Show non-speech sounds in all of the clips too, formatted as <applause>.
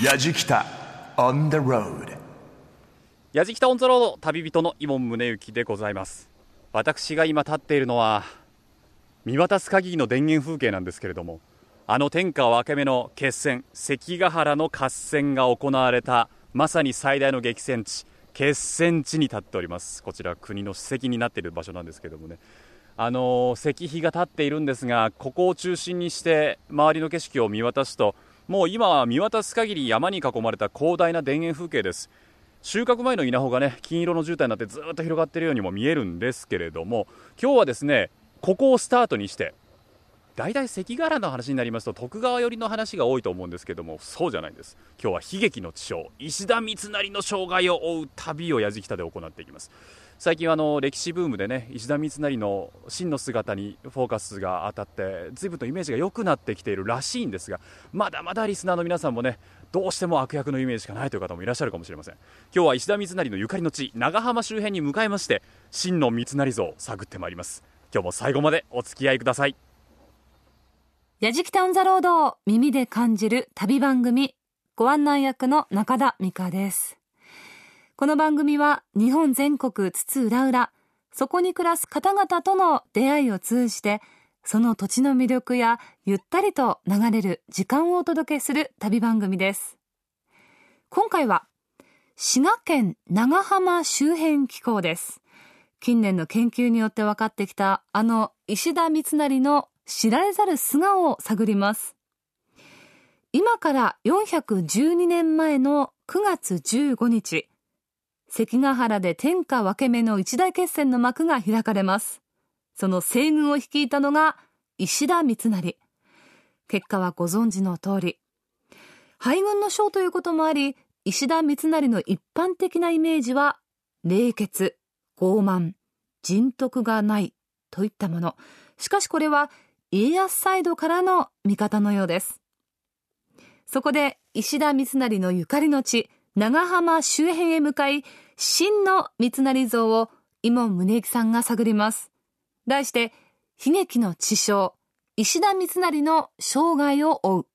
やじきた on the road やじきたオンザロード旅人の伊門宗行でございます。私が今立っているのは見渡す限りの田園風景なんですけれどもあの天下分け目の決戦関ヶ原の合戦が行われたまさに最大の激戦地決戦地に立っております。こちら国の史跡になっている場所なんですけれどもね。あの石碑が立っているんですがここを中心にして周りの景色を見渡すともう今は見渡す限り山に囲まれた広大な田園風景です。収穫前の稲穂がね金色の絨毯になってずっと広がっているようにも見えるんですけれども今日はですねここをスタートにして大体関ヶ原の話になりますと徳川寄りの話が多いと思うんですけどもそうじゃないんです。今日は悲劇の地匠石田三成の生涯を追う旅をやじきたで行っていきます。最近はあの歴史ブームでね石田三成の真の姿にフォーカスが当たって随分とイメージが良くなってきているらしいんですがまだまだリスナーの皆さんもねどうしても悪役のイメージしかないという方もいらっしゃるかもしれません。今日は石田三成のゆかりの地長浜周辺に向かいまして真の三成像を探ってまいります。今日も最後までお付き合いください。やじきたオンザロード耳で感じる旅番組ご案内役の中田美香です。この番組は日本全国津々浦々そこに暮らす方々との出会いを通じてその土地の魅力やゆったりと流れる時間をお届けする旅番組です。今回は滋賀県長浜周辺機構です。近年の研究によって分かってきたあの石田三成の知られざる素顔を探ります。今から412年前の9月15日関ヶ原で天下分け目の一大決戦の幕が開かれます。その西軍を率いたのが石田三成。結果はご存知の通り。敗軍の将ということもあり石田三成の一般的なイメージは冷血傲慢人徳がないといったもの。しかしこれは家康サイドからの見方のようです。そこで石田三成のゆかりの地長浜周辺へ向かい真の三成像を今宗行さんが探ります。題して悲劇の地匠石田三成の生涯を追う。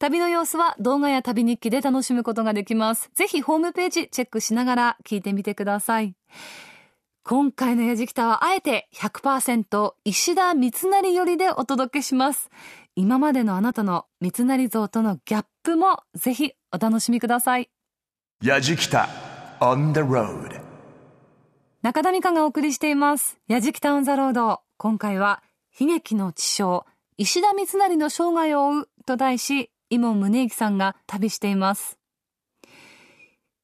旅の様子は動画や旅日記で楽しむことができます。ぜひホームページチェックしながら聞いてみてください。今回のやじきたはあえて100%石田三成よりでお届けします。今までのあなたの三成像とのギャップもぜひお楽しみください。やじきた on the road 中田美香がお送りしています。やじきたオンザロード。今回は悲劇の地匠石田三成の生涯を追うと題し今宗行さんが旅しています。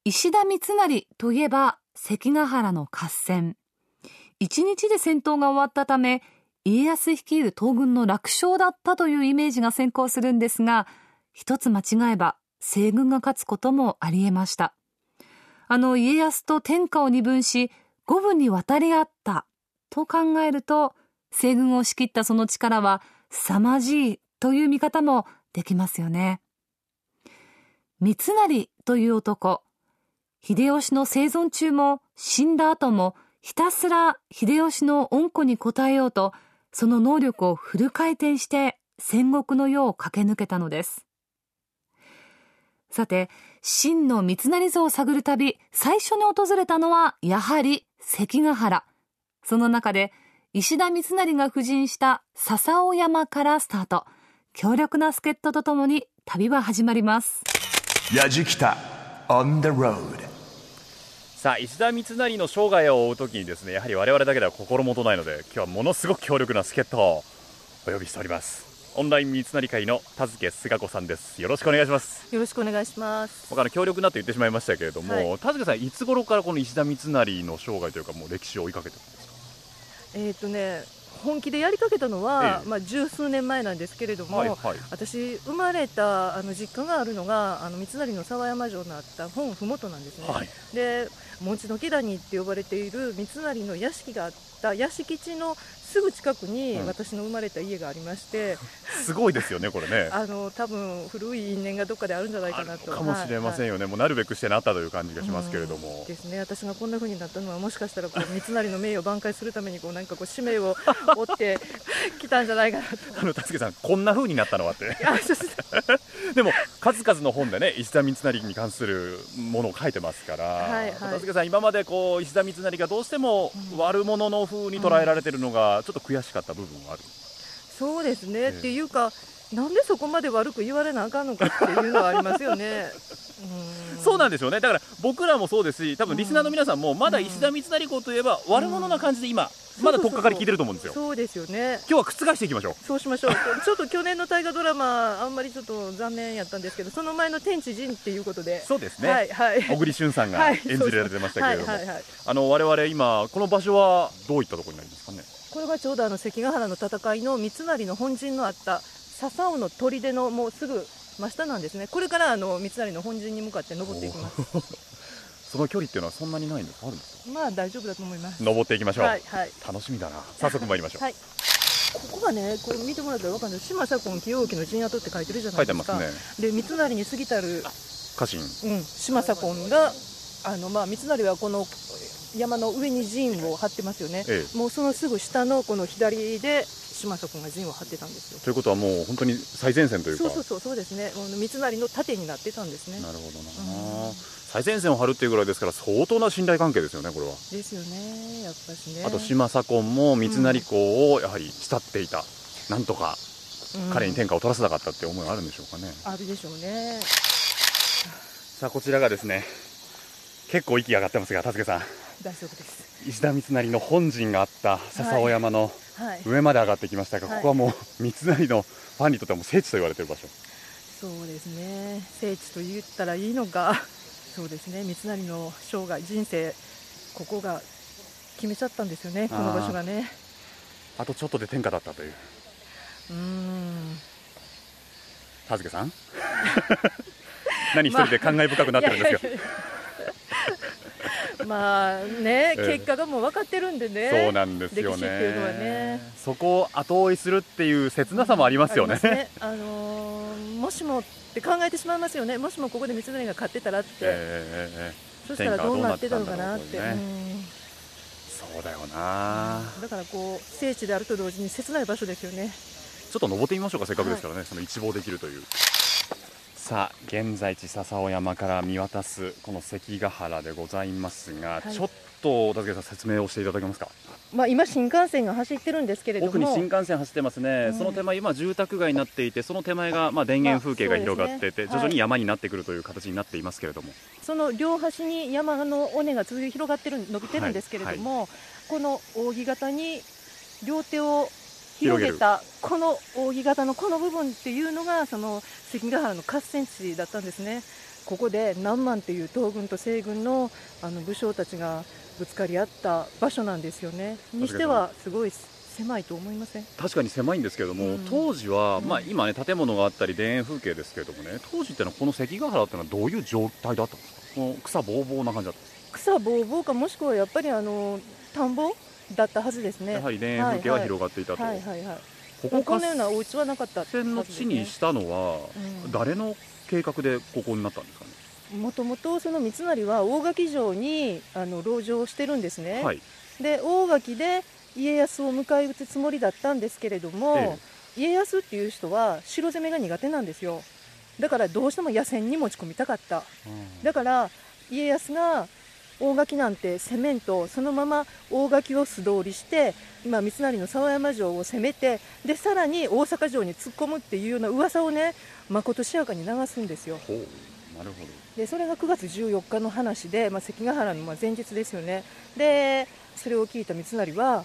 石田三成といえば関ヶ原の合戦。一日で戦闘が終わったため家康率いる東軍の楽勝だったというイメージが先行するんですが一つ間違えば西軍が勝つこともあり得ました。あの家康と天下を二分し五分に渡り合ったと考えると西軍を仕切ったその力は凄まじいという見方もできますよね。三成という男秀吉の生存中も死んだ後もひたすら秀吉の恩子に応えようとその能力をフル回転して戦国の世を駆け抜けたのです。さて真の三成像を探る旅最初に訪れたのはやはり関ヶ原。その中で石田三成が布陣した笹尾山からスタート。強力な助っ人とともに旅は始まります。やじきた on the road さあ石田三成の生涯を追うときにですねやはり我々だけでは心もとないので今日はものすごく強力な助っ人をお呼びしておりますオンライン三成会の田付菅子さんです。よろしくお願いします。よろしくお願いします。僕あの強力なと言ってしまいましたけれども、はい。田付さんいつ頃からこの石田三成の生涯というかもう歴史を追いかけてるんですか？えっ、とね、本気でやりかけたのは、ええ。まあ十数年前なんですけれども、はいはい。私生まれたあの実家があるのがあの三成の沢山城のあった本ふもとなんですね。はい。で、餅の木谷って呼ばれている三成の屋敷があった屋敷地のすぐ近くにうん。私の生まれた家がありまして、<laughs> すごいですよねこれね。<laughs> あの多分古い因縁がどっかであるんじゃないかなと。かもしれませんよ。よね、もうなるべくしてなったという感じがしますけれども、うんですね。私がこんな風になったのはもしかしたらこう <laughs> 三成の名誉を挽回するためにこうなんかこう使命を負ってきたんじゃないかなと。あの田付さんこんな風になったのはって。でも数々の本でね石田三成に関するものを書いてますから、はいさん今までこう石田三成がどうしても悪者の風に捉えられてるのがちょっと悔しかった部分はある、そうですね、えっていうか、なんでそこまで悪く言われなあかんのかっていうのはありますよね。うん。そうなんでしょうね。だから僕らもそうですし多分リスナーの皆さんもまだ石田三成公といえば悪者な感じで今、まだ取っかかり聞いてると思うんですよそうですよね。今日は覆していきましょうそうしましょう。ちょっと去年の大河ドラマ、あんまりちょっと残念やったんですけど、その前の天地人っていうことで。そうですね、はいはい。小栗旬さんがはい演じられてましたけれども、はいはいはい。あの我々今この場所はどういったところになりますかね？これがちょうどあの関ヶ原の戦いの三成の本陣のあった笹尾の砦のもうすぐ真下なんですね。これからあの三成の本陣に向かって登っていきます。その距離っていうのはそんなにないんですかあるんですか？まあ大丈夫だと思います。登っていきましょう、はいはい。楽しみだな。早速参りましょう、はい。ここがね、これ見てもらったらわかるんです島左近清興の陣跡って書いてるじゃな書いですか。ますで三成に過ぎたる家臣。うん、島左近があの、まあ、三成はこの山の上に陣を張ってますよね、え。もうそのすぐ下のこの左で島左近が陣を張ってたんですよ。ということはもう本当に最前線というかそうそうそうそうですね、もう三成の盾になってたんですね。なるほどな、うん最前線を張るっていうぐらいですから相当な信頼関係ですよねこれは、ですよね、やっぱしね。あと島左近も三成公をやはり慕っていた、なんとかうん彼に天下を取らせなかったって思いがあるんでしょうかね、あるでしょうね。さあこちらがですね結構息が上がってますが達さん大丈夫です。石田三成の本陣があった笹尾山のはい。上まで上がってきましたが、はいここはもう三成のファンにとってはもう聖地と言われている場所そうですね。聖地と言ったらいいのか。<laughs> そうですね。三成の生涯人生ここが決めちゃったんですよね。この場所がね。あとちょっとで天下だったといううーん。達さん？<laughs> 何一人で感慨深くなってるんですか、<laughs> いやいやいや <laughs> まあね、ええ。結果がもう分かってるんでね。そうなんですよね。ね。そこを後追いするっていう切なさもありますよね。ありますあのーもしもって考えてしまいますよね。もしもここで三成が勝ってたらって、ええええそしたらどうなってたのかなって。そうだよな。うん。だからこう聖地であると同時に切ない場所ですよね。ちょっと登ってみましょうか。せっかくですからね、その一望できるというさあ現在地笹尾山から見渡すこの関ヶ原でございますが、はい。ちょっと竹さん説明をしていただけますか？まあ今新幹線が走ってるんですけれども、奥に新幹線走ってますね、うん。その手前今住宅街になっていてその手前がまあ田園風景が広がっていて、徐々に山になってくるという形になっていますけれども、その両端に山の尾根が続いて広がってる伸びてるんですけれども、この扇形に両手を広げたこの扇形のこの部分っていうのがその関ヶ原の合戦地だったんですね。ここで南蛮という東軍と西軍のあの武将たちがぶつかり合った場所なんですよね。にしてはすごい狭いと思いません？確かに狭いんですけれども、うん当時は、うんまあ、今ね建物があったり田園風景ですけれどもね当時ってのはこの関ヶ原ってのはどういう状態だったんですか？この草ぼうぼうな感じだったんです草ぼうぼうかもしくはやっぱりあの田んぼ？だったはずですね。かやはり田園風景は広がっていたと、はいはいはい。ここのような合お家はなかったはずです戦の地にしたのは、うん誰の計画でここになったんですかね、もともとその三成は大垣城にあの籠城をしてるんですね、はい。で大垣で家康を迎え撃つつもりだったんですけれども、家康っていう人は城攻めが苦手なんですよ。だからどうしても野戦に持ち込みたかった。だから家康が大垣なんて攻めんとそのまま大垣を素通りして今三成の沢山城を攻めてでさらに大阪城に突っ込むっていうような噂をねまことしやかに流すんですよ。なるほど。でそれが9月14日の話で、まあ、関ヶ原のまあ前日ですよね。でそれを聞いた三成は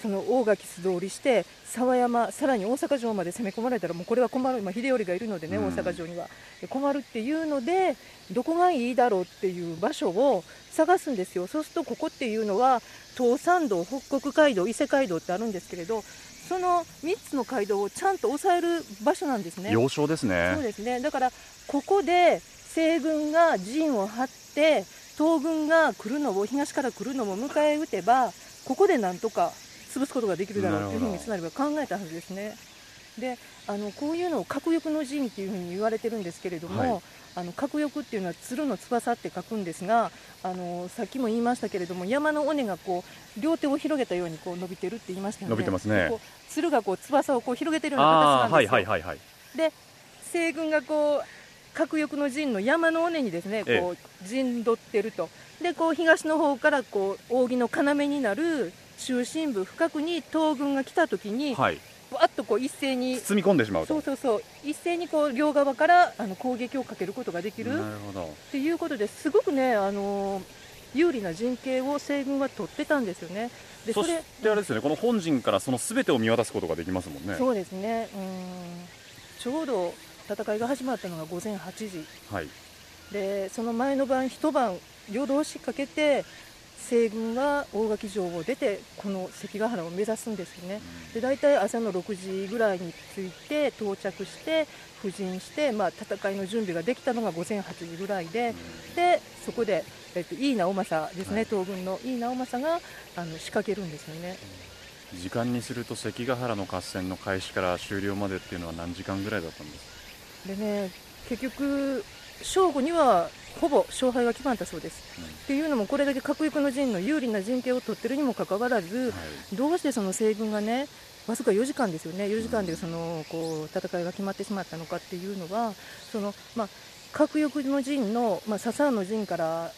その大垣素通りして沢山さらに大阪城まで攻め込まれたらもうこれは困る、まあ、秀頼がいるのでね、うん。大阪城には。で困るっていうのでどこがいいだろうっていう場所を探すんですよ。そうするとここっていうのは東山道北国街道伊勢街道ってあるんですけれどその3つの街道をちゃんと抑える場所なんですね。要衝ですね。そうですね。だからここで西軍が陣を張って東軍が来るのを東から来るのも迎え撃てばここでなんとか潰すことができるだろうというふうになる三成は考えたはずですね。であのこういうのを核翼の陣っていうふうに言われてるんですけれども、はい。あの核翼っていうのは鶴の翼って書くんですがあのさっきも言いましたけれども山の尾根がこう両手を広げたようにこう伸びてるって言いましたよね伸びてますね。こう鶴がこう翼をこう広げてるような形なんですよ、はいはいはいで西軍がこう核翼の陣の山の尾根にですねええ。こう陣取ってると。でこう東の方からこう扇の要になる中心部深くに東軍が来た時にはい。わっとこう一斉に包み込んでしまうと。そうそうそう。一斉にこう両側からあの攻撃をかけることができる。なるほど。っていうことですごくねあの有利な陣形を西軍は取ってたんですよね。でそしてあれですよねこの本陣からその全てを見渡すことができますもんね。そうですね。うん。ちょうど戦いが始まったのが午前8時。はい。でその前の晩一晩夜通しかけて西軍が大垣城を出てこの関ヶ原を目指すんですよね。で大体朝の6時ぐらいに着いて到着して布陣して、まあ、戦いの準備ができたのが午前8時ぐらいででそこで、えっと、井伊直政ですね、はい。東軍の井伊直政があの仕掛けるんですよね。時間にすると関ヶ原の合戦の開始から終了までっていうのは何時間ぐらいだったんですでね結局正午にはほぼ勝敗が決まったそうです、うん。っていうのもこれだけ核翼の陣の有利な陣形を取ってるにもかかわらず、か、はい。どうしてその西軍がねわずか4時間ですよね。4時間でそのこう戦いが決まってしまったのかっていうのはその、まあ、核翼の陣の、まあ、笹の陣から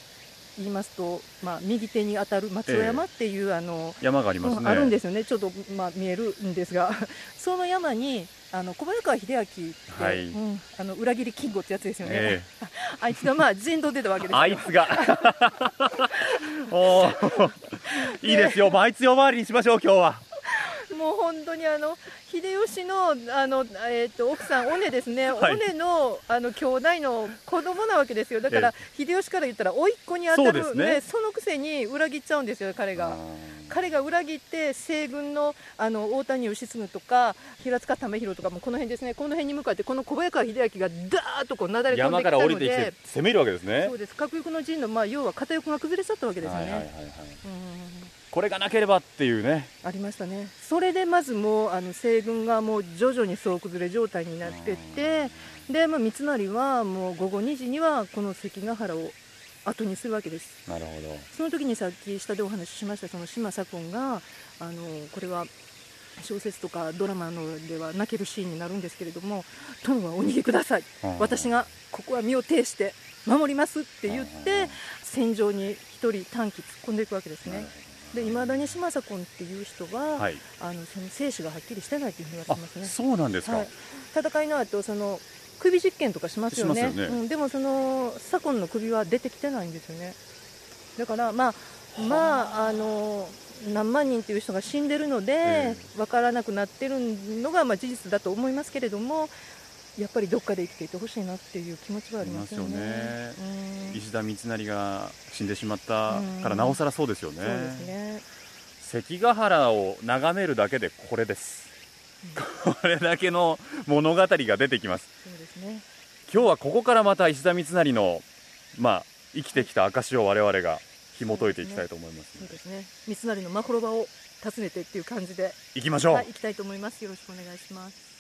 言いますと、まあ、右手に当たる松尾山っていう、あの山がありますね、うんあるんですよね、ちょっと、まあ、見えるんですが、<laughs> その山にあの小早川秀明って、はい。うん、あの裏切り金吾ってやつですよね、え <laughs> あいつがまあ陣取ってたわけですよ。あいつが。<laughs> おー。いいですよ、まあ、あいつ呼ばわりにしましょう今日は <laughs> もう本当にあの秀吉のあの、えー、と奥さん、尾根ですね、はい。尾根のあの兄弟の子供なわけですよ、だから秀吉から言ったら、甥っ子に当たるそうですね。そのくせに裏切っちゃうんですよ、彼が。彼が裏切って西軍のあの大谷義継とか平塚為広とかもこの辺ですね。この辺に向かってこの小早川秀明がダーッとこうなだれ込んで山きたのから降りてきてで攻めるわけですね。そうです。核翼の陣の、まあ、要は片翼が崩れちゃったわけですよね、はいはいはいはい。うんこれがなければっていうね。ありましたね。それでまずもうあの西軍がもう徐々に総崩れ状態になってってで、まあ、三成はもう午後2時にはこの関ヶ原を後にするわけです。なるほど。その時にさっき下でお話ししましたその島左近があのこれは小説とかドラマのでは泣けるシーンになるんですけれども「殿はお逃げください。うん。私がここは身を挺して守ります」って言って戦場に一人短期突っ込んでいくわけですねで未だに島左近っていう人は、はい。あのその生死がはっきりしてないというふうに言わあれてますね。そうなんですか、はい、戦いの後その首実験とかしますよね。ね。うん、でもその左近の首は出てきてないんですよね。だからまあまああの何万人っていう人が死んでるのでえ分からなくなってるのがまあ事実だと思いますけれどもやっぱりどっかで生きていてほしいなっていう気持ちはありますよね。ありますようん石田三成が死んでしまったうんからなおさらそうですよねそうですね。関ヶ原を眺めるだけでこれです、これだけの物語が出てきますそうですね。今日はここからまた石田三成のまあ生きてきた証を我々が紐解いていきたいと思いますそうですね。三成のまほろばを訪ねてっていう感じで、行きましょう、はい、行きたいと思います。よろしくお願いします。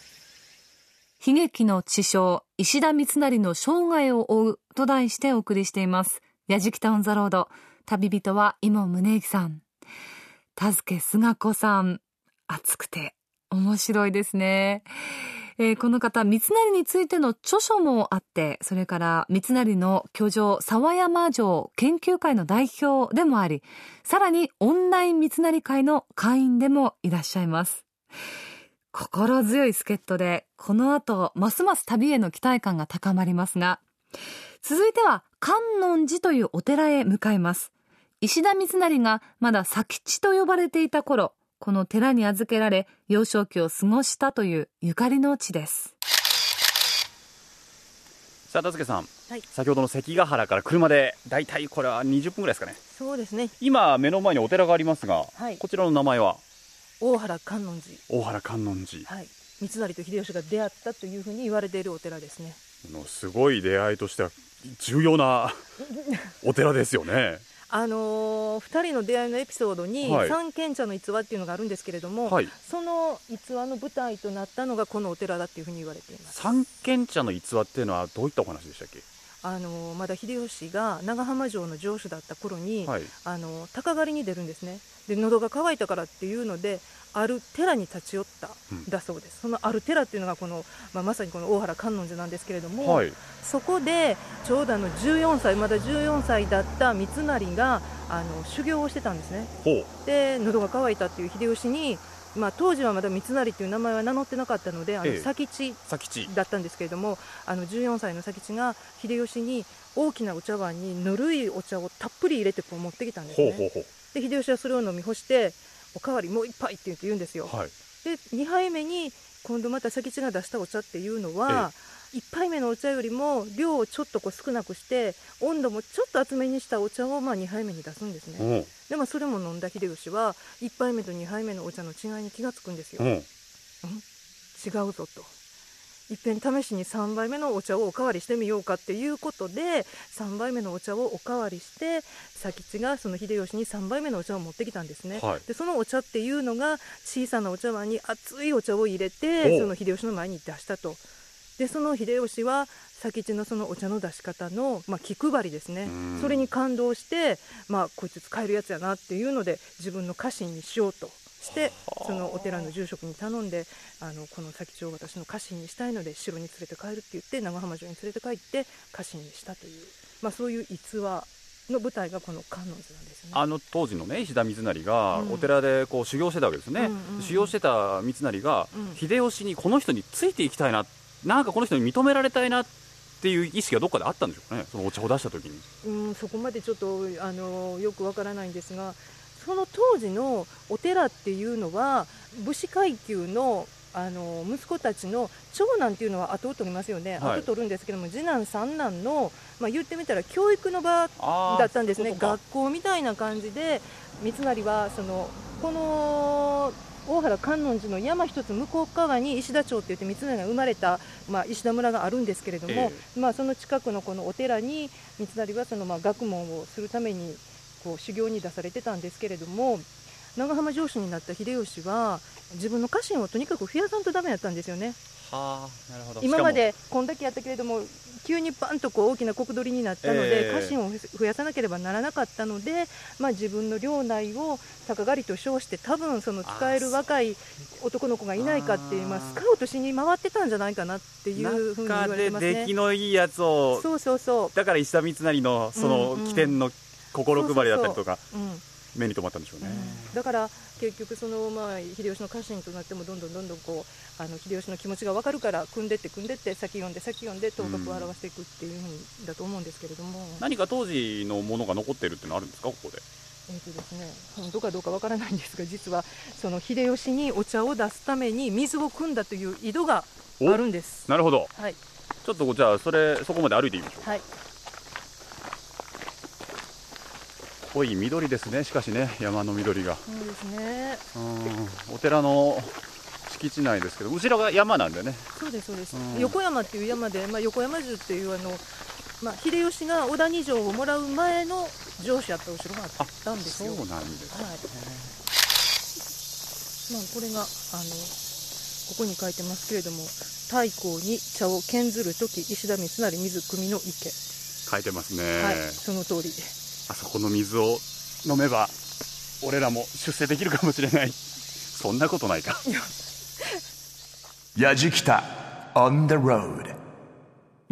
悲劇の知将石田三成の生涯を追うと題してお送りしています。やじきたオンザロード。旅人は今宗行さん。田助菅子さん。熱くて面白いですね、えーこの方三成についての著書もあってそれから三成の居城沢山城研究会の代表でもありさらにオンライン三成会の会員でもいらっしゃいます。心強い助っ人でこの後ますます旅への期待感が高まりますが続いては観音寺というお寺へ向かいます。石田三成がまだ佐吉と呼ばれていた頃この寺に預けられ幼少期を過ごしたというゆかりの地です。さあ田助さん、はい。先ほどの関ヶ原から車でだいたいこれは20分ぐらいですかね。そうですね。今目の前にお寺がありますが、はい。こちらの名前は？大原観音寺。大原観音寺はい。三成と秀吉が出会ったというふうに言われているお寺ですね。のすごい出会いとしては重要な <laughs> お寺ですよねあのー、2人の出会いのエピソードに、はい三賢者の逸話っていうのがあるんですけれども、はいその逸話の舞台となったのがこのお寺だっていうふうに言われています。三賢茶の逸話っていうのはどういったお話でしたっけ？あのまだ秀吉が長浜城の城主だった頃に、はい。あの鷹狩りに出るんですね。で喉が渇いたからっていうのである寺に立ち寄ったうん。だそうです、そのある寺っていうのがこの、まあ、まさにこの大原観音寺なんですけれども、はい。そこでちょうどあの14歳まだ14歳だった三成があの修行をしてたんですね。で喉が渇いたっていう秀吉に、まあ、当時はまだ三成っていう名前は名乗ってなかったのであのええ。佐吉。佐吉。だったんですけれどもあの14歳の佐吉が秀吉に大きなお茶碗にぬるいお茶をたっぷり入れてこう持ってきたんですね。ほうほうほう。で秀吉はそれを飲み干しておかわりもう一杯って言って言うんですよ。はい。で2杯目に今度また佐吉が出したお茶っていうのは、1杯目のお茶よりも量をちょっとこう少なくして温度もちょっと厚めにしたお茶をまあ2杯目に出すんですね、うん。でもそれも飲んだ秀吉は1杯目と2杯目のお茶の違いに気がつくんですよ、うん。違うぞと。いっぺん試しに3杯目のお茶をおかわりしてみようかっていうことで3杯目のお茶をおかわりして佐吉がその秀吉に3杯目のお茶を持ってきたんですね、はい。でそのお茶っていうのが小さなお茶碗に熱いお茶を入れておその秀吉の前に出したとでその秀吉は佐吉のそのお茶の出し方の、まあ、気配りですね。うん。それに感動して、まあ、こいつ使えるやつやなっていうので自分の家臣にしようとしてそのお寺の住職に頼んであのこの佐吉を私の家臣にしたいので城に連れて帰るって言って長浜城に連れて帰って家臣にしたという、まあ、そういう逸話の舞台がこの観音寺なんですよね。あの当時のね石田三成がうん。お寺でこう修行してたわけですね、うんうんうん。修行してた三成がうん。秀吉にこの人についていきたいななんかこの人に認められたいなっていう意識がどっかであったんでしょうかね？そのお茶を出した時に。うん、そこまでちょっとあのよくわからないんですがその当時のお寺っていうのは武士階級のあの息子たちの長男っていうのは後を取りますよね、はい。後取るんですけども次男三男の、まあ、言ってみたら教育の場だったんですね。学校みたいな感じで三成はそのこの大原観音寺の山一つ向こう側に石田町って言って三成が生まれた、まあ、石田村があるんですけれども、まあ、その近くのこのお寺に三成はそのまあ学問をするためにこう修行に出されてたんですけれども長浜城主になった秀吉は自分の家臣をとにかく増やさんとダメだったんですよね。はあなるほど今までこんだけやったけれども急にバンとこう大きな国取りになったので、ええ。家臣を増やさなければならなかったので、まあ、自分の領内を鷹狩りと称して多分その使える若い男の子がいないかっていうまあ、スカウトしに回ってたんじゃないかなっていうふうに言わ中でれてますね。出来。のいいやつをそうそうそだから石田三成のそのうんうん起点の心配りだったりとか。う、うん目に留まったんでしょうね、だから結局その、まあ、秀吉の家臣となってもどんどんどんどんこうあの秀吉の気持ちが分かるから組んでって組んでって先読んで先読んで頭角を表していくっていうふうにだと思うんですけれども、何か当時のものが残ってるっていうのはあるんですかここで？えーとですね、本当かどうか分からないんですが実はその秀吉にお茶を出すために水を汲んだという井戸があるんです。なるほど。はい、ちょっとじゃあそれそこまで歩いてみましょう。はい、濃い緑ですねしかしね山の緑がそうですね。うんお寺の敷地内ですけど後ろが山なんでねそうですそうです。うん横山っていう山で、まあ横山城っていうあの。まあ、秀吉が小谷城をもらう前の城主やったお城があったんですよ。そうなんですはい。まあ、これが、あの、ここに書いてますけれども、太閤に茶を献ずるとき、石田三成水汲みの池。書いてますね、はい、その通り。あそこの水を飲めば俺らも出世できるかもしれないそんなことないかやじきた on the road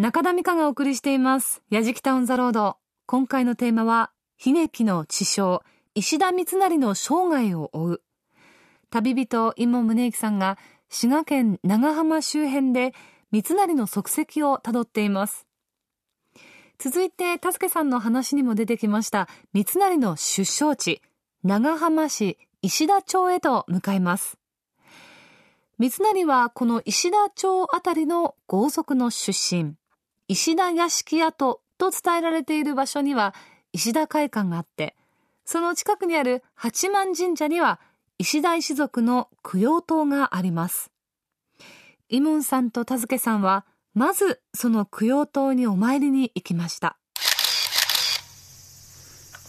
中田美香がお送りしています。やじきたオンザロード。今回のテーマは、悲劇の地匠、石田三成の生涯を追う。旅人、今宗行さんが、滋賀県長浜周辺で、三成の足跡をたどっています。続いて、たすけさんの話にも出てきました、三成の出生地、長浜市石田町へと向かいます。三成はこの石田町あたりの豪族の出身。石田屋敷跡と伝えられている場所には石田会館があって、その近くにある八幡神社には石田一族の供養塔があります。イモンさんと田助さんは、まずその供養塔にお参りに行きました。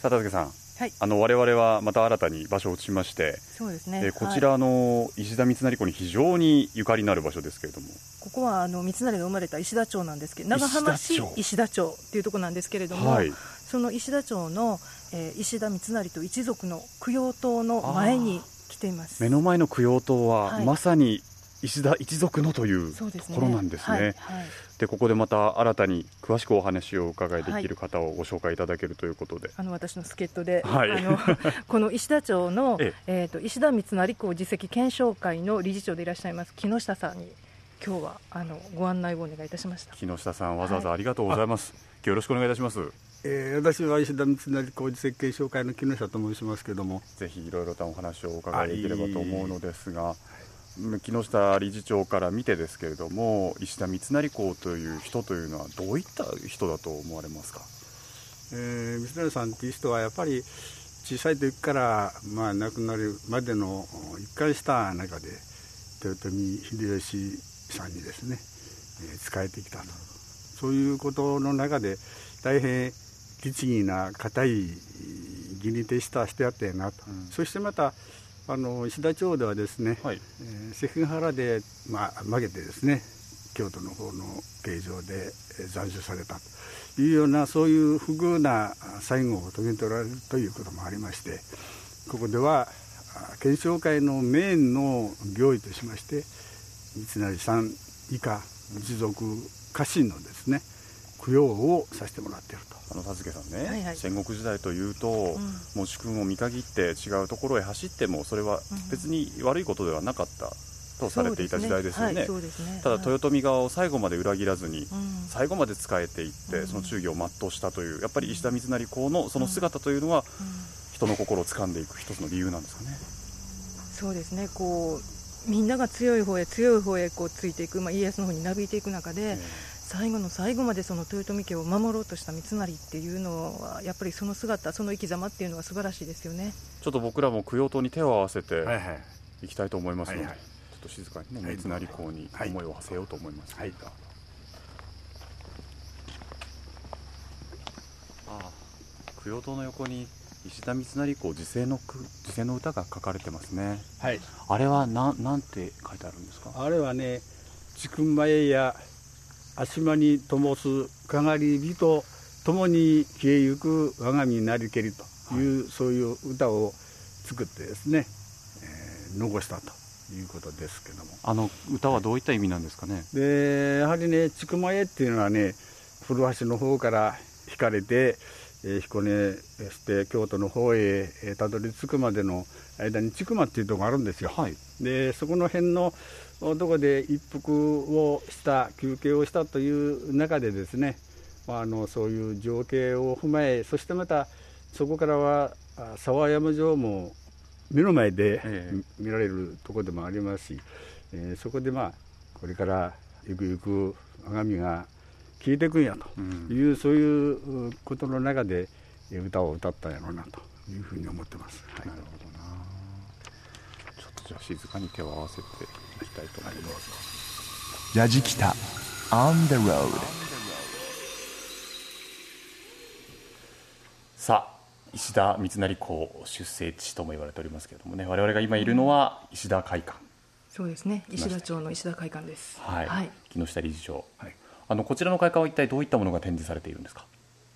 佐竹さん、はい。あの我々はまた新たに場所を移しまして、そうですね。えーこちらの石田三成公に非常にゆかりのある場所ですけれども、ここはあの三成が生まれた石田町なんですけど長浜市石田町石田町っていうところなんですけれども、はい。その石田町の、えー石田三成と一族の供養塔の前に来ています。目の前の供養塔は、はい。まさに石田一族のというところなんですね。はいはい。でここでまた新たに詳しくお話をお伺いできる方をご紹介いただけるということで、あの私の助っ人で、はい。あの <laughs> この石田町の、ええ。ー、と石田三成公自責検証会の理事長でいらっしゃいます木下さんに今日はあのご案内をお願いいたしました。木下さんわざわざありがとうございます、今日よろしくお願いいたします。えー私は石田三成工事設計紹介の木下と申しますけども、ぜひいろいろとお話をお伺いできればと思うのですが、木下理事長から見てですけれども、石田三成公という人というのは、どういった人だと思われますか？えー、三成さんっていう人はやっぱり小さい時から、まあ、亡くなるまでの一貫した中で豊臣秀吉さんにですね、えー仕えてきたと。そういうことの中で大変律儀な固い義に徹した人やったよなと、うん。そしてまたあの石田町ではですね、はい、えー関ヶ原で、まあ、負けてですね京都の方の形状でえー斬首されたと。いうようなそういう不遇なあ最後を遂げておられるということもありましてここではあ検証会のメインの行為としまして三成さん以下一族家臣のですね供養をさせてもらっていると。あの田助さんね、はいはい戦国時代というと、んもう主君を見限って違うところへ走っても、それは別に悪いことではなかったとされていた時代ですよね。すねはいねただ豊臣側を最後まで裏切らずに、最後まで仕えていって、うんその忠義を全うしたというやっぱり石田三成公のその姿というのは、人の心を掴んでいく一つの理由なんですかね。そうですねこうみんなが強い方へ強い方へこうついていく、まあ、家康の方になびいていく中で、最後の最後までその豊臣家を守ろうとした三成っていうのはやっぱりその姿その生き様っていうのは素晴らしいですよね。ちょっと僕らも供養塔に手を合わせてはいきたいと思いますので、はいはい。ちょっと静かにねはい。三成公にはい思いを馳せようと思います。はい。ああ。供養塔の横に石田三成公自世の句自世の歌が書かれてますね。はい。あれはなんなんて書いてあるんですか？あれはね、千曲前や足間に灯すかがり火と共に消えゆく我が身なりけりという、そういう歌を作ってですね、えー残したということですけども。あの歌はどういった意味なんですかね？で、やはりね、千曲前っていうのはね、古橋の方から引かれて、えー彦根して京都の方へえーたどり着くまでの間に千曲っていうところがあるんですよ。はい。でそこの辺のとこで一服をした休憩をしたという中でですね、まあ、あのそういう情景を踏まえそしてまたそこからはあ沢山城も目の前で、見られるところでもありますし、えーそこでまあこれからゆくゆく我が身が消えていくんやとうんいう、そういううことの中でえー歌を歌ったんやろうなというふうに思ってます。はいなるほどな。ちょっとじゃあ静かに手を合わせていきたいと思います。ラジキタ on the road さあ石田三成公出生地とも言われておりますけれどもね我々が今いるのは石田会館。そうですね。石田町の石田会館です。はい、はい、木下理事長、はい。あのこちらの会館は一体どういったものが展示されているんですか？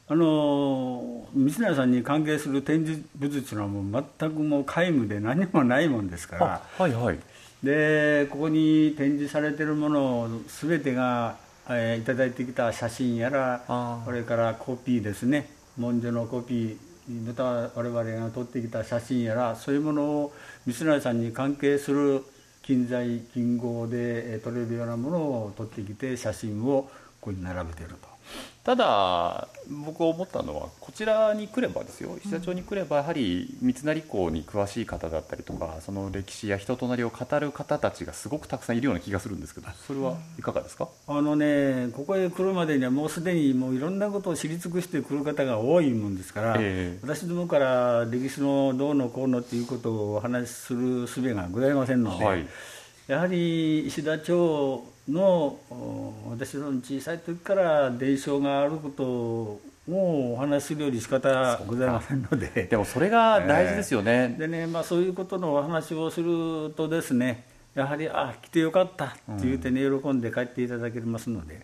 あの三成さんに関係する展示物っていうのはもう全くもう皆無で何もないもんですから。はいはいでここに展示されているもの全てが、えーいただいてきた写真やらそれからコピーですね文書のコピーまた我々が撮ってきた写真やらそういうものを三成さんに関係する金材金剛でえー撮れるようなものを撮ってきて写真をここに並べていると。ただ僕思ったのはこちらに来ればですよ。石田町に来ればやはり三成公に詳しい方だったりとかその歴史や人となりを語る方たちがすごくたくさんいるような気がするんですけどそれはいかがですか、あのね、ここへ来るまでにはもうすでにもういろんなことを知り尽くしてくる方が多いもんですから、ええ。私どもから歴史のどうのこうのっていうことをお話しする術がございませんので、はい。やはり石田町のお私の小さい時から伝承があることもうお話しするより仕方ございませんので。でもそれが大事ですよね、でね、まあ、そういうことのお話をするとですねやはりあ来てよかったって言ってね、喜んで帰っていただけますので、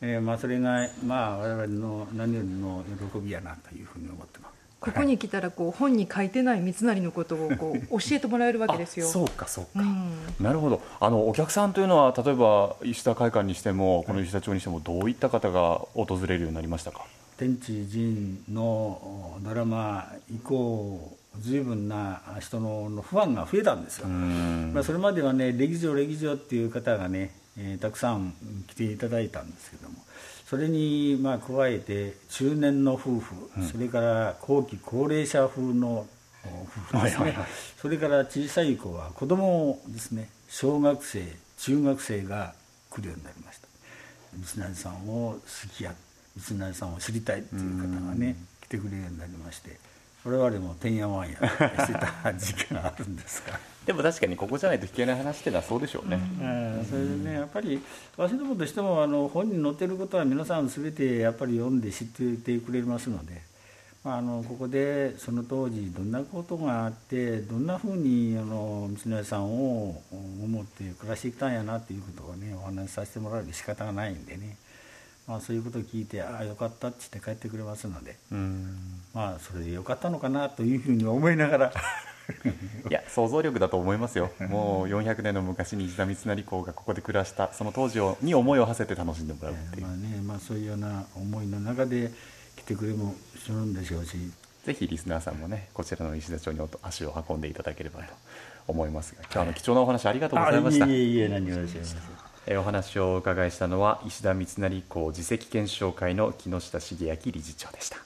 えーまあ、それが、まあ、我々の何よりの喜びやなというふうに思ってます。ここに来たらこう本に書いてない三成のことをこう教えてもらえるわけですよ。あそうかそうか、うん。なるほど。あのお客さんというのは例えば石田会館にしてもこの石田町にしてもどういった方が訪れるようになりましたか？天地人のドラマ以降随分な人ののファンが増えたんですよ、まあ、それまではね歴女歴女っていう方がね、えーたくさん来ていただいたんですけどもそれにまあ加えて中年の夫婦、それから後期高齢者風の夫婦ですね、はいはいはい。それから小さい子は子供ですね。小学生中学生が来るようになりました。三成さんを好きや三成さんを知りたいっていう方がね来てくれるようになりまして我々もてんやわんやしてた時期があるんですが。でも確かにここじゃないと聞けない話ってのはそうでしょうね、えーそれでね。やっぱり私どもとしてもあの本に載ってることは皆さん全てやっぱり読んで知っていてくれますので、まあ、あのここでその当時どんなことがあってどんなふうにあの道の屋さんを思って暮らしてきたんやなっていうことをねお話しさせてもらうより仕方がないんでね、まあ、そういうことを聞いてああよかったって言って帰ってくれますので、うん。まあそれでよかったのかなというふうに思いながら。<laughs> いや想像力だと思いますよ。もう400年の昔に石田三成公がここで暮らしたその当時をに思いを馳せて楽しんでもらうっていう、まあねまあ、そういうような思いの中で来てくれもするんでしょうし。ぜひリスナーさんもねこちらの石田町に足を運んでいただければと思いますが今日はあの貴重なお話ありがとうございました。あいえいえ何をおっしゃいますえーお話をお伺いしたのは石田三成公次席検証会の木下茂明理事長でした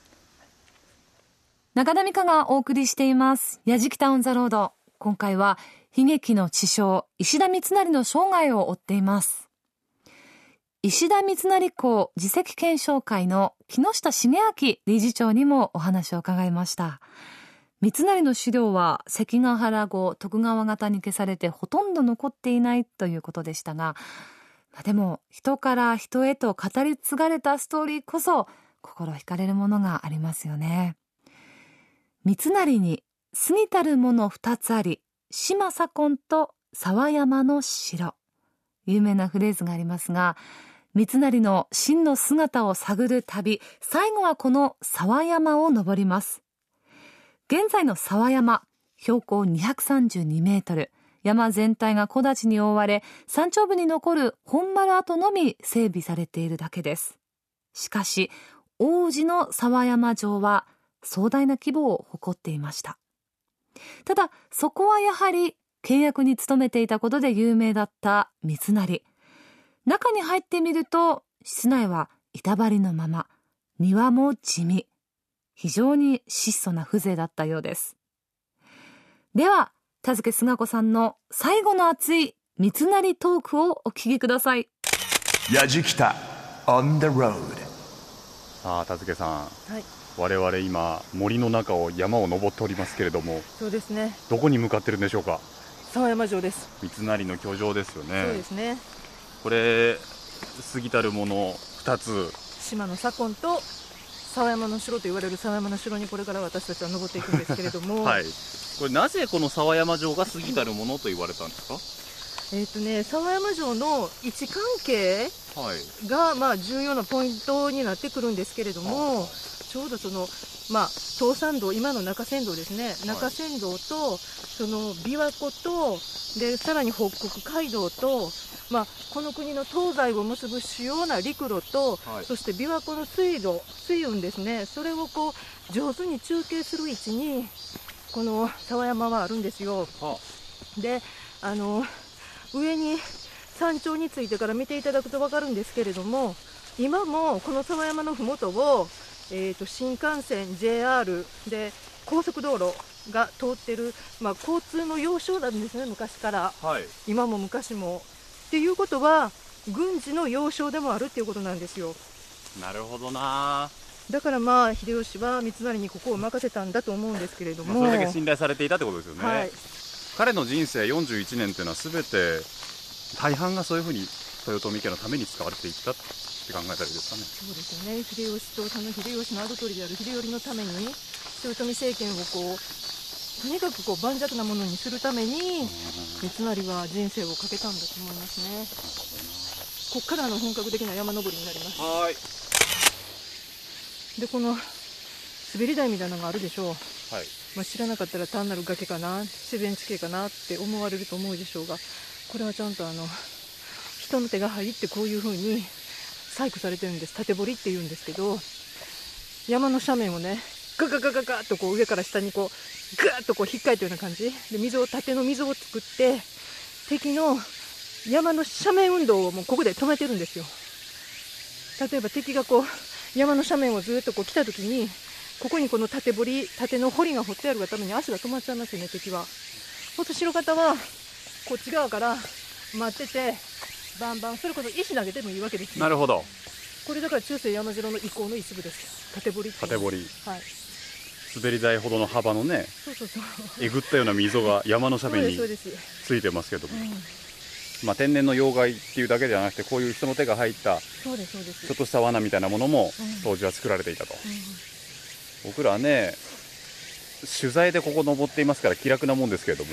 中田美香がお送りしています。やじきたオンザロード。今回は悲劇の地匠、石田三成の生涯を追っています。石田三成公次席検証会の木下茂明理事長にもお話を伺いました。三成の資料は関ヶ原後徳川方に消されてほとんど残っていないということでしたが、まあでも人から人へと語り継がれたストーリーこそ心惹かれるものがありますよね。三成に過ぎたるもの二つあり、島左近と沢山の城。有名なフレーズがありますが、三成の真の姿を探る旅、最後はこの沢山を登ります。現在の沢山、標高232メートル。山全体が木立に覆われ、山頂部に残る本丸跡のみ整備されているだけです。しかし、王子の沢山城は壮大な規模を誇っていました。ただ、そこはやはり契約に努めていたことで有名だった三成。中に入ってみると、室内は板張りのまま、庭も地味。非常に質素な風情だったようです。では、田助菅子さんの最後の熱い三成トークをお聞きください。Yajikita on the road. さあ田助さんはい、我々今森の中を山を登っておりますけれどもそうですね。どこに向かってるんでしょうか？沢山城です。三成の居城ですよねそうですね。これ過ぎたるもの2つ島の左近と沢山の城と言われる沢山の城にこれから私たちは登っていくんですけれども、<laughs> はい。これなぜこの沢山城が過ぎたるものと言われたんですか？えっ、とね沢山城の位置関係はい。がまあ重要なポイントになってくるんですけれども、ちょうどそのまあ東山道今の中山道ですね、中山道とその琵琶湖とでさらに北国街道と。まあ、この国の東西を結ぶ主要な陸路と、はいそして琵琶湖の水路、水運ですね、それをこう上手に中継する位置に、この沢山はあるんですよ。はであの上に山頂についてから見ていただくと分かるんですけれども今もこの沢山のふもとを、えー、と新幹線 JR で高速道路が通ってる、まあ、交通の要衝なんですね昔から。はい。今も昔も。っていうことは軍事の要衝でもあるっていうことなんですよ。なるほどな、だからまあ秀吉は三成にここを任せたんだと思うんですけれどまあ、も、それだけ信頼されていたってことですよね、はい、彼の人生41年っていうのは全て大半がそういうふうに豊臣家のために使われていったって考えたらいいですかね。そうですよね。秀吉とその秀吉の跡取りである秀頼のために豊臣政権をこうとにかくこう盤石なものにするために三成は人生をかけたんだと思いますね。ここからの本格的な山登りになります。はい。でこの滑り台みたいなのがあるでしょう、はい。まあ、知らなかったら単なる崖かな自然地形かなって思われると思うでしょうがこれはちゃんとあの人の手が入ってこういう風に細工されてるんです。縦堀っていうんですけど山の斜面をねガガガガガッとこう上から下にこうガーッとこう引っかいたような感じで溝を縦の溝を作って敵の山の斜面運動をもうここで止めてるんですよ例えば敵がこう山の斜面をずっとこう来た時にここにこの縦堀縦の堀が掘ってあるがために足が止まっちゃいますよね敵はほんと白方はこっち側から待っててバンバンそれこそ石投げてもいいわけですよ。なるほど。これだから中世山城の遺構の一部です。縦堀縦堀はい。滑り台ほどの幅のねそうそうそう。えぐったような溝が山の斜面についてますけども、うん、まあ、天然の妖怪っていうだけじゃなくてこういう人の手が入ったそうですそうです。ちょっとした罠みたいなものもうん。当時は作られていたと、うん。僕らはね取材でここ登っていますから気楽なもんですけれども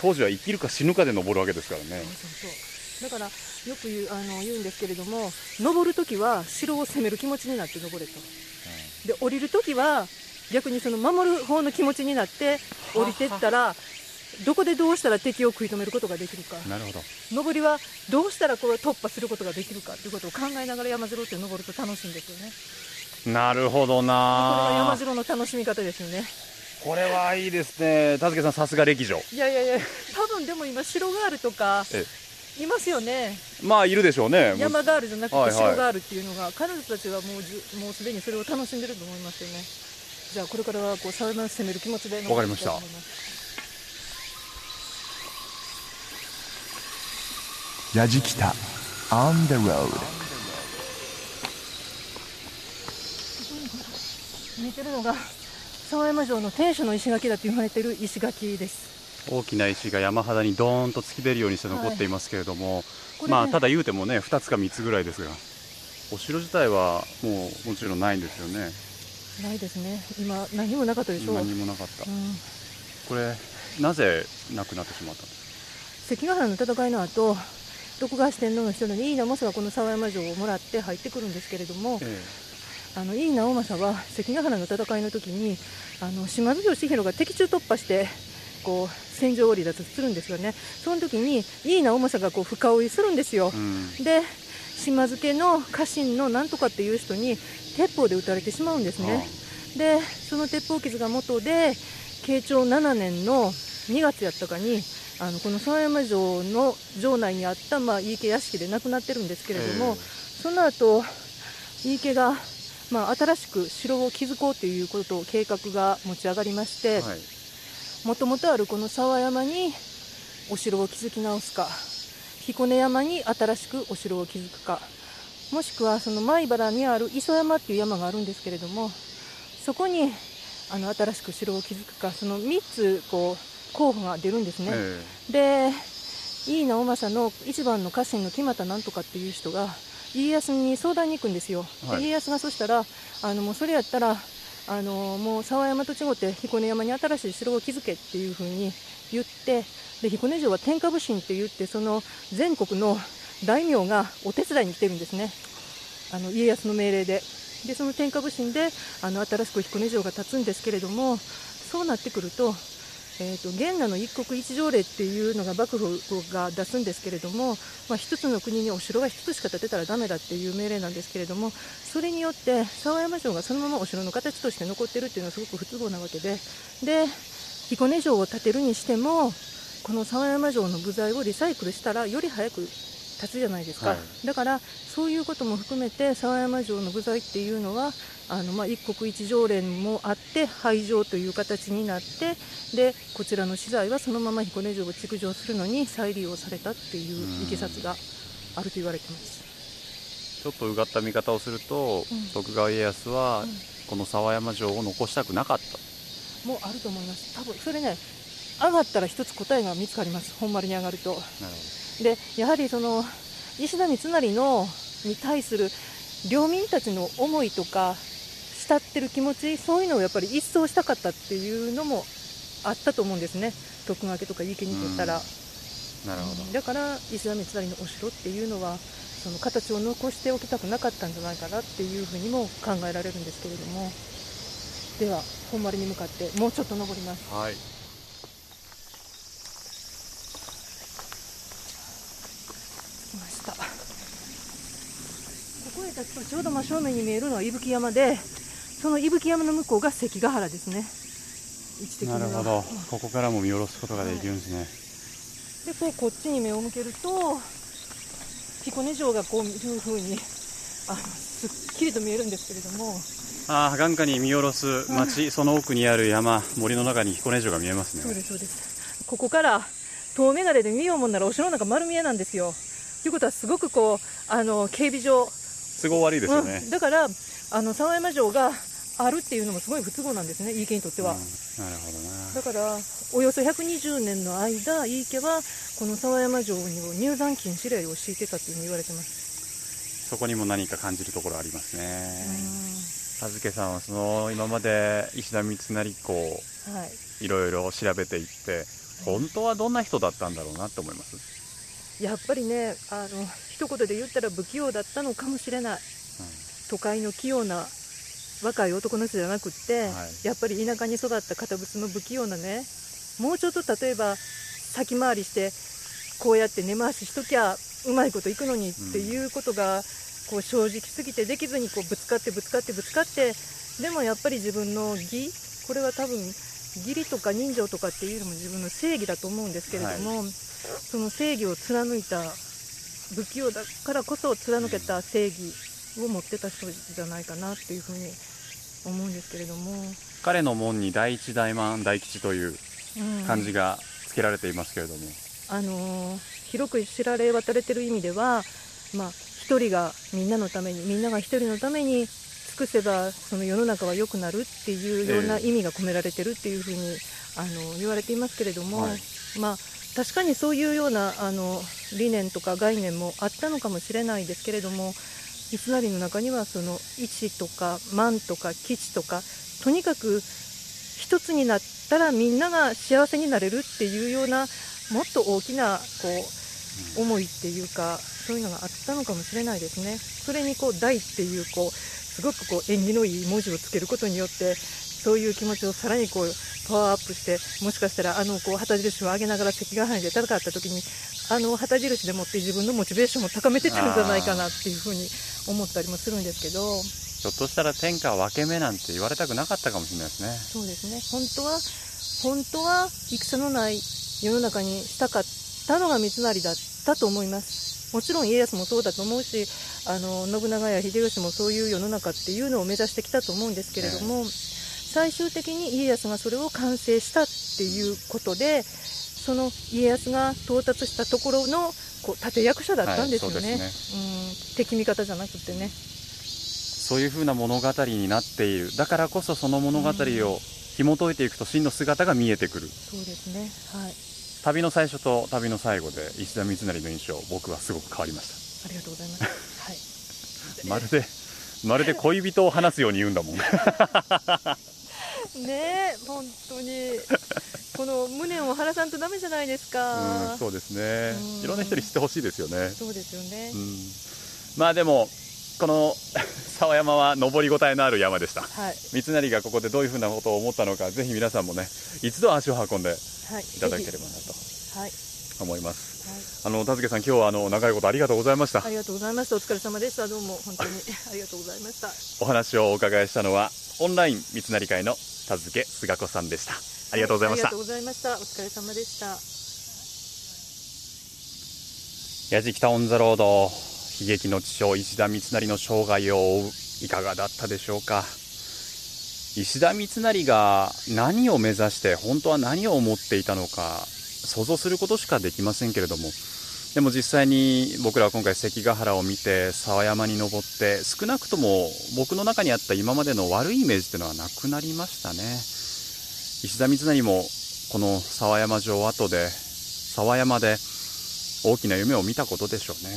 当時は生きるか死ぬかで登るわけですからね。そうそうそうだからよく言うあの言うんですけれども登るときは城を攻める気持ちになって登れと、で降りるときは逆にその守る方の気持ちになって降りてったらどこでどうしたら敵を食い止めることができるか。なるほど。登りはどうしたらこれを突破することができるかということを考えながら山城って登ると楽しいんですよね。なるほどこれが山な城の楽しみ方ですよね。これはいいですね。田助さんさすが歴女いやいやいや多分でも今城ガールとかえいますよね。まあいるでしょうね。山ガールじゃなくてはいはい。城ガールっていうのが、彼女たちはもうじゅもうすでにそれを楽しんでると思いますよね。じゃあこれからはこう沢山攻める気持ちでわかりました。やじきた。On the road 見えてるのが沢山城の天守の石垣だと言われてる石垣です大きな石が山肌にドーンと突き出るようにして残っていますけれども、これね。まあただ言うてもね2つか3つぐらいですがお城自体はもうもちろんないんですよね。ないですね。今何もなかったでしょう、何もなかった。うん。これなぜなくなってしまったんです関ヶ原の戦いの後徳川四天王の人の井伊直政がこの沢山城をもらって入ってくるんですけれども、か、え。あの井伊直政は関ヶ原の戦いの時にあの島津義弘が敵中突破してこう戦場を離脱するんですよね。その時に井伊直政がこう深追いするんですよ。え、うん。で島津家の家臣のなんとかっていう人に鉄砲で撃たれてしまうんですね。でその鉄砲傷が元で慶長7年の2月やったかにあのこの沢山城の城内にあった、まあ、井伊家屋敷で亡くなってるんですけれども、ええ。その後井伊家が、まあ、新しく城を築こうということを計画が持ち上がりましてはいもともとあるこの沢山にお城を築き直すか彦根山に新しくお城を築くかもしくはその米原にある磯山っていう山があるんですけれどもそこにあの新しく城を築くかその3つこう候補が出るんですね。え。で井伊直政の一番の家臣の木俣なんとかっていう人が家康に相談に行くんですよ、ではい。家康がそしたらあのもうそれやったらあのもう沢山と違って彦根山に新しい城を築けっていうふうに言ってで彦根城は天下武神って言ってその全国の大名がお手伝いに来てるんですね。あの家康の命令で。でその天下武神であの新しく彦根城が建つんですけれどもそうなってくるとえー、と元那の一国一条例っていうのが幕府が出すんですけれども、まあ、一つの国にお城が一つしか建てたらダメだっていう命令なんですけれどもそれによって沢山城がそのままお城の形として残ってるっていうのはすごく不都合なわけで。で彦根城を建てるにしてもこの沢山城の部材をリサイクルしたらより早く建つじゃないですか、はい。だからそういうことも含めて沢山城の部材っていうのはあの、まあ、一国一条例もあって廃城という形になってでこちらの資材はそのまま彦根城を築城するのに再利用されたっていういきさつがあると言われてます。ちょっとうがった見方をすると、うん徳川家康はうんこの沢山城を残したくなかったもうあると思います。多分それね上がったら一つ答えが見つかります。本丸に上がると。なるでやはりその石田三成のに対する領民たちの思いとか慕ってる気持ちそういうのをやっぱり一掃したかったっていうのもあったと思うんですね。徳川家とか家家にとったら、なるほど。だから石田三成のお城っていうのはその形を残しておきたくなかったんじゃないかなっていうふうにも考えられるんですけれども。では本丸に向かってもうちょっと登ります。はい。来ました。ここへ立つとちょうど真正面に見えるのは伊吹山でその伊吹山の向こうが関ヶ原ですね。位置的には。なるほど。ここからも見下ろすことができるんですね、でこうこっちに目を向けると彦根城がこういうふうにあのすっきりと見えるんですけれども。ああ眼下に見下ろす町その奥にある山森の中に彦根城が見えますね。そうですそうです。ここから遠眼鏡で見ようもんならお城の中丸見えなんですよ。ということはすごくこうあの警備上。都合悪いですよね。うん、だからあの沢山城があるっていうのもすごい不都合なんですね、井伊家にとっては。うんなるほどな。だから、およそ120年の間、井伊家はこの沢山城に入山禁止令を敷いてたっていうふうに言われてます。そこにも何か感じるところありますうねん。田助さんはその今まで石田三成公はい、いろいろ調べていって本当はどんな人だったんだろうなって思います、やっぱりね、あの一言で言ったら不器用だったのかもしれない、都会の器用な若い男の人じゃなくって、はい。やっぱり田舎に育った堅物の不器用なね、もうちょっと例えば先回りして、こうやって根回ししときゃうまいこといくのにっていうことが、こう正直すぎてできずにこうぶつかってぶつかってぶつかって、でもやっぱり自分の義、これは多分義理とか人情とかっていうのも自分の正義だと思うんですけれども、その正義を貫いた不器用だからこそ貫けた正義を持ってた人じゃないかなっていうふうに思うんですけれども、彼の門に第一大満大吉といううん。漢字が付けられていますけれども、あのー広く知られ渡れてる意味では、まあ、一人がみんなのためにみんなが一人のために尽くせばその世の中は良くなるっていうようなええ。意味が込められてるっていうふうに、あの言われていますけれども、はい。まあ、確かにそういうようなあの理念とか概念もあったのかもしれないですけれども三成の中にはその1とか万とか基地とかとにかく一つになったらみんなが幸せになれるっていうようなもっと大きなこう思いっていうかそういうのがあったのかもしれないですね。それにこう大っていうこうすごくこう縁起のいい文字をつけることによってそういう気持ちをさらにこうパワーアップしてもしかしたらあのこう旗印を上げながら関ヶ原で戦った時にあの旗印でもって自分のモチベーションを高めてたんじゃないかなっていうふうに思ったりもするんですけど。ひょっとしたら天下分け目なんて言われたくなかったかもしれないですね。そうですね。本当は本当は戦のない世の中にしたかったのが三成だったと思います。もちろん家康もそうだと思うしあの信長や秀吉もそういう世の中っていうのを目指してきたと思うんですけれども、最終的に家康がそれを完成したっていうことでその家康が到達したところのこう立役者だったんですよね,、はいそううん。敵味方じゃなくてね。そういうふうな物語になっている。だからこそその物語を紐解いていくと真の姿が見えてくる。そうですね。はい。旅の最初と旅の最後で石田三成の印象僕はすごく変わりましありがとうございます、<laughs> はい。たまるでまるで恋人を話すように言うんだもん <laughs> ねえ本当に。この無念を晴らさんとダメじゃないですか、うんそうですね。うん。いろんな人に知ってほしいですよね。そうですよね、うん。まあでもこの <laughs> 沢山は登りごたえのある山でした。はい。三成がここでどういうふうなことを思ったのかぜひ皆さんもね一度足を運んではい。いただければなぜとひ。はい、思います。はい、あの田助さん今日はあの長いことありがとうございました。ありがとうございました。お疲れ様でしたどうも本当に。<laughs> ありがとうございました。お話をお伺いしたのはオンライン三成会の田助菅子さんでした。ありがとうございました。ありがとうございました。お疲れ様でした。矢敷北オンザロード悲劇の地匠石田三成の生涯を追ういかがだったでしょうか。石田三成が何を目指して本当は何を思っていたのか想像することしかできませんけれどもでも実際に僕らは今回関ヶ原を見て沢山に登って少なくとも僕の中にあった今までの悪いイメージというのはなくなりましたね。石田三成もこの沢山城跡で沢山で大きな夢を見たことでしょうね。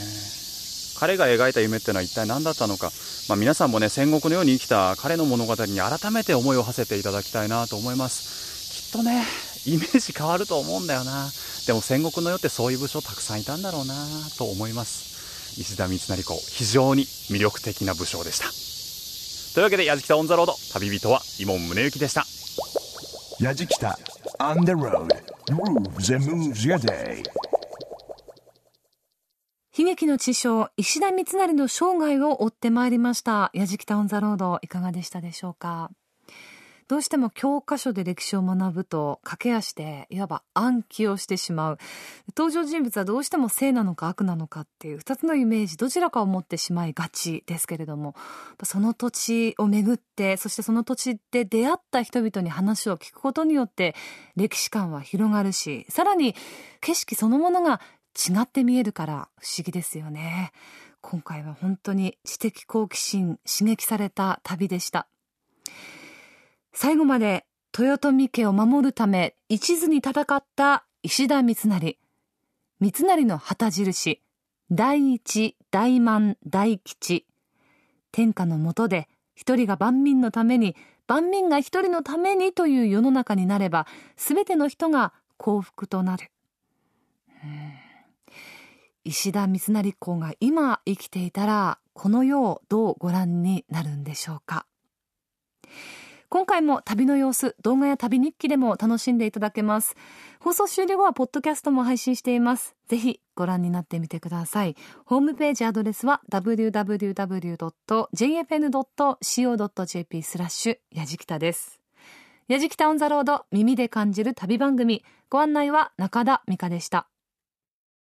彼が描いた夢っていうのは一体何だったのか、まあ、皆さんもね戦国のように生きた彼の物語に改めて思いを馳せていただきたいなと思います。きっとねイメージ変わると思うんだよな。でも戦国の世ってそういう武将たくさんいたんだろうなと思います。石田三成公非常に魅力的な武将でした。というわけで「やじきた on the road」旅人は伊門宗行でした。やじきた On the road Grooves and moves your day. 悲劇の知将石田三成の生涯を追ってまいりました。やじきた on the road いかがでしたでしょうか？どうしても教科書で歴史を学ぶと駆け足でいわば暗記をしてしまう。登場人物はどうしても正なのか悪なのかっていう2つのイメージどちらかを持ってしまいがちですけれどもその土地を巡ってそしてその土地で出会った人々に話を聞くことによって歴史観は広がるしさらに景色そのものが違って見えるから不思議ですよね。今回は本当に知的好奇心刺激された旅でした。最後まで豊臣家を守るため一途に戦った石田三成。三成の旗印第一大満大吉。天下の下で一人が万民のために万民が一人のためにという世の中になれば全ての人が幸福となる。石田三成公が今生きていたらこの世をどうご覧になるんでしょうか。今回も旅の様子動画や旅日記でも楽しんでいただけます。放送終了後はポッドキャストも配信しています。ぜひご覧になってみてください。ホームページアドレスは www.jfn.co.jp スラッシュやじきたです。やじきたオンザロード耳で感じる旅番組。ご案内は中田美香でした。